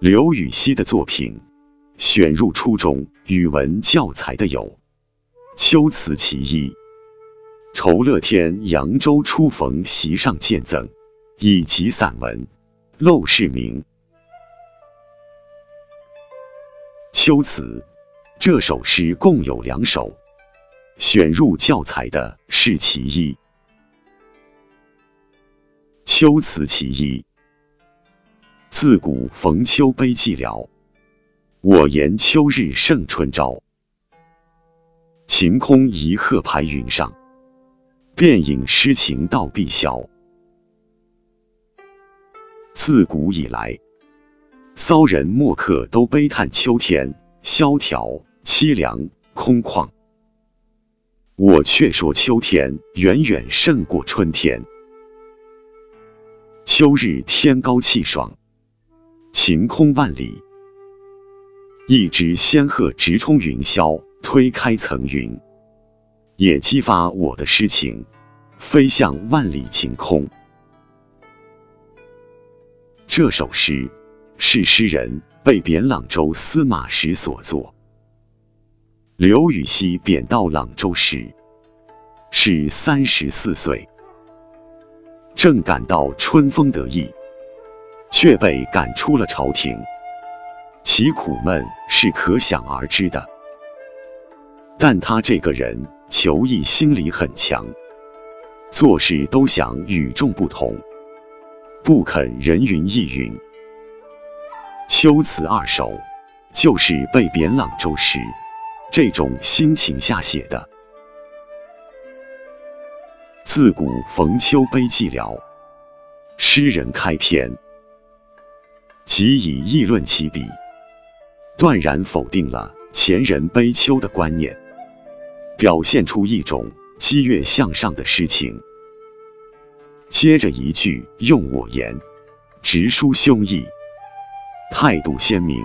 刘禹锡的作品选入初中语文教材的有《秋词其一》《酬乐天扬州初逢席上见赠》以及散文《陋室铭》。《秋词》这首诗共有两首，选入教材的是其一，《秋词其一》。自古逢秋悲寂寥，我言秋日胜春朝。晴空一鹤排云上，便引诗情到碧霄。自古以来，骚人墨客都悲叹秋天萧条、凄凉、空旷。我却说秋天远远胜过春天。秋日天高气爽。晴空万里，一只仙鹤直冲云霄，推开层云，也激发我的诗情，飞向万里晴空。这首诗是诗人被贬朗州司马时所作。刘禹锡贬到朗州时是三十四岁，正感到春风得意。却被赶出了朝廷，其苦闷是可想而知的。但他这个人求异心理很强，做事都想与众不同，不肯人云亦云。《秋词二首》就是被贬朗州时这种心情下写的。自古逢秋悲寂寥，诗人开篇。即以议论其笔，断然否定了前人悲秋的观念，表现出一种激越向上的诗情。接着一句用我言，直抒胸臆，态度鲜明，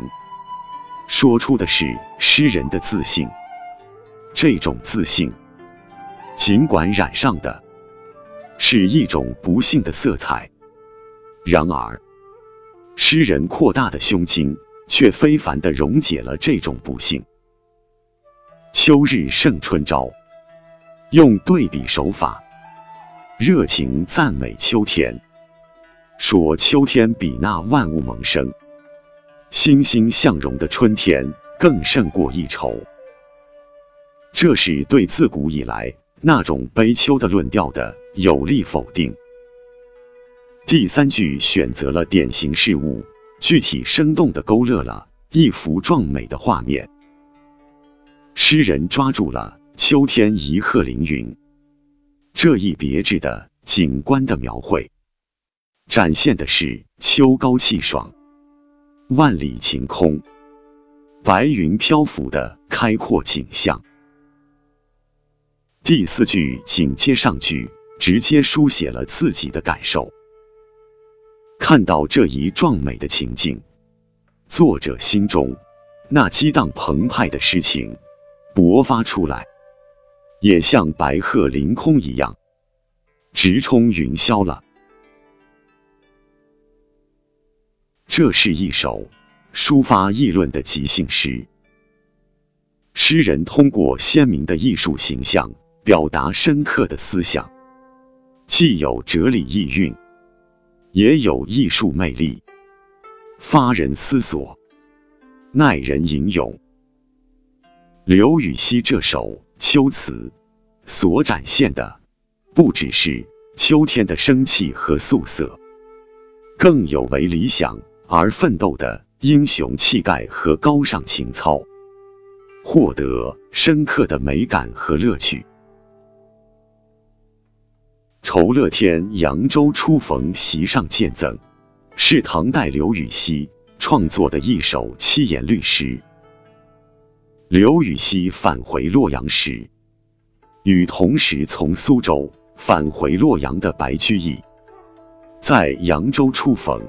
说出的是诗人的自信。这种自信，尽管染上的是一种不幸的色彩，然而。诗人扩大的胸襟，却非凡的溶解了这种不幸。秋日胜春朝，用对比手法，热情赞美秋天，说秋天比那万物萌生、欣欣向荣的春天更胜过一筹。这是对自古以来那种悲秋的论调的有力否定。第三句选择了典型事物，具体生动的勾勒了一幅壮美的画面。诗人抓住了秋天一鹤凌云这一别致的景观的描绘，展现的是秋高气爽、万里晴空、白云漂浮的开阔景象。第四句紧接上句，直接书写了自己的感受。看到这一壮美的情境，作者心中那激荡澎湃的诗情勃发出来，也像白鹤凌空一样，直冲云霄了。这是一首抒发议论的即兴诗，诗人通过鲜明的艺术形象表达深刻的思想，既有哲理意蕴。也有艺术魅力，发人思索，耐人吟咏。刘禹锡这首秋词所展现的，不只是秋天的生气和素色，更有为理想而奋斗的英雄气概和高尚情操，获得深刻的美感和乐趣。酬乐天扬州初逢席上见赠，是唐代刘禹锡创作的一首七言律诗。刘禹锡返回洛阳时，与同时从苏州返回洛阳的白居易在扬州初逢。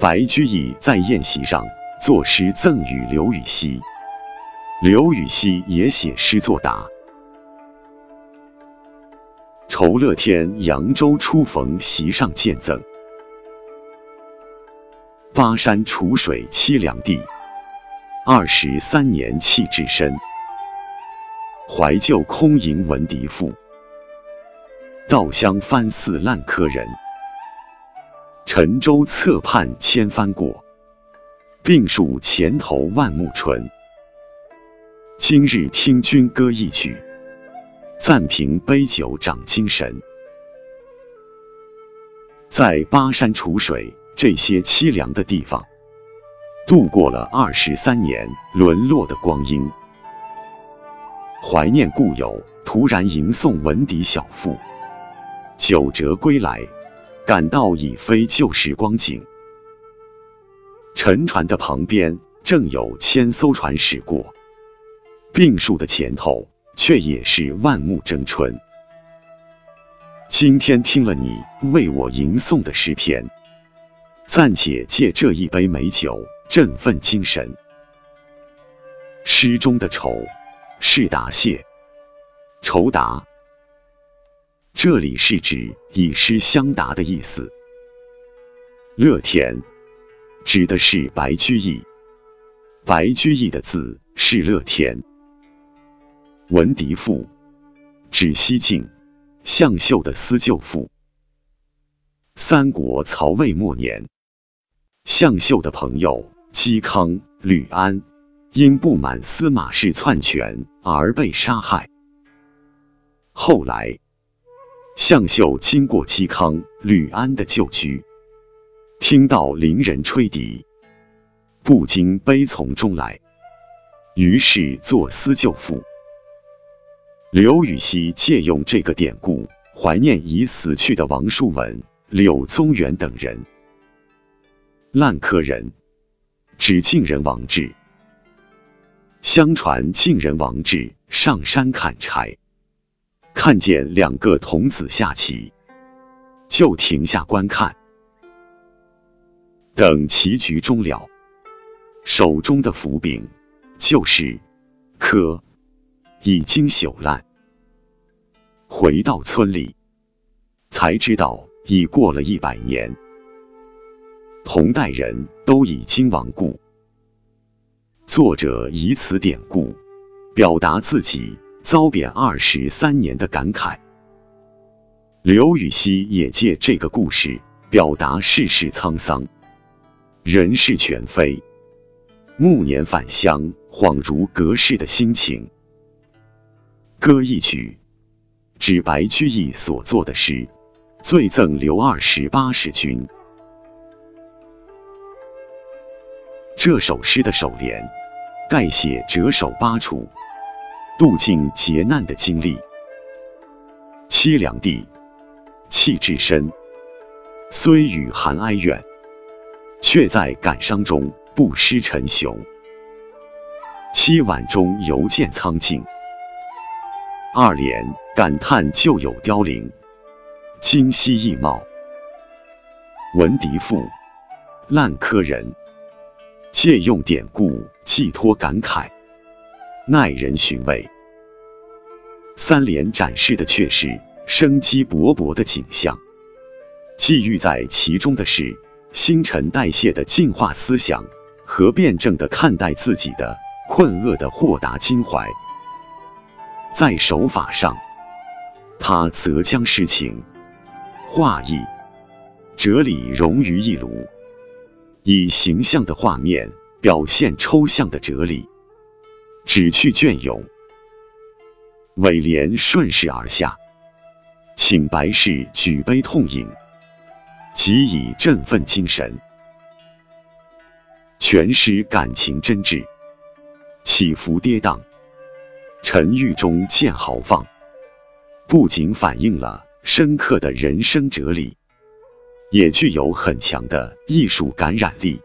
白居易在宴席上作诗赠与刘禹锡，刘禹锡也写诗作答。酬乐天扬州初逢席上见赠，巴山楚水凄凉地，二十三年弃置身。怀旧空吟闻笛赋，稻香翻似烂柯人。沉舟侧畔千帆过，病树前头万木春。今日听君歌一曲，暂凭杯酒长精神。在巴山楚水这些凄凉的地方，度过了二十三年沦落的光阴。怀念故友，突然吟诵文笛小赋，九折归来，感到已非旧时光景。沉船的旁边正有千艘船驶过。病树的前头，却也是万木争春。今天听了你为我吟诵的诗篇，暂且借这一杯美酒振奋精神。诗中的愁是答谢，酬答，这里是指以诗相答的意思。乐天指的是白居易，白居易的字是乐天。文笛赋，指西晋向秀的思旧赋。三国曹魏末年，向秀的朋友嵇康、吕安因不满司马氏篡权而被杀害。后来，向秀经过嵇康、吕安的旧居，听到邻人吹笛，不禁悲从中来，于是作思旧赋。刘禹锡借用这个典故，怀念已死去的王叔文、柳宗元等人。烂柯人，指晋人王志。相传晋人王志上山砍柴，看见两个童子下棋，就停下观看。等棋局终了，手中的斧柄就是柯。已经朽烂，回到村里，才知道已过了一百年，同代人都已经亡故。作者以此典故，表达自己遭贬二十三年的感慨。刘禹锡也借这个故事，表达世事沧桑，人事全非，暮年返乡，恍如隔世的心情。歌一曲，指白居易所作的诗，醉赠刘二十八使君。这首诗的首联，概写谪守巴楚、渡尽劫难的经历。凄凉地，弃置身，虽与寒哀怨，却在感伤中不失沉雄。凄婉中犹见苍劲。二联感叹旧友凋零，今夕易貌。闻笛赋，烂柯人，借用典故寄托感慨，耐人寻味。三联展示的却是生机勃勃的景象，寄寓在其中的是新陈代谢的进化思想和辩证的看待自己的困厄的豁达襟怀。在手法上，他则将诗情、画意、哲理融于一炉，以形象的画面表现抽象的哲理，只去隽永。尾联顺势而下，请白氏举杯痛饮，即以振奋精神。全诗感情真挚，起伏跌宕。沉郁中见豪放，不仅反映了深刻的人生哲理，也具有很强的艺术感染力。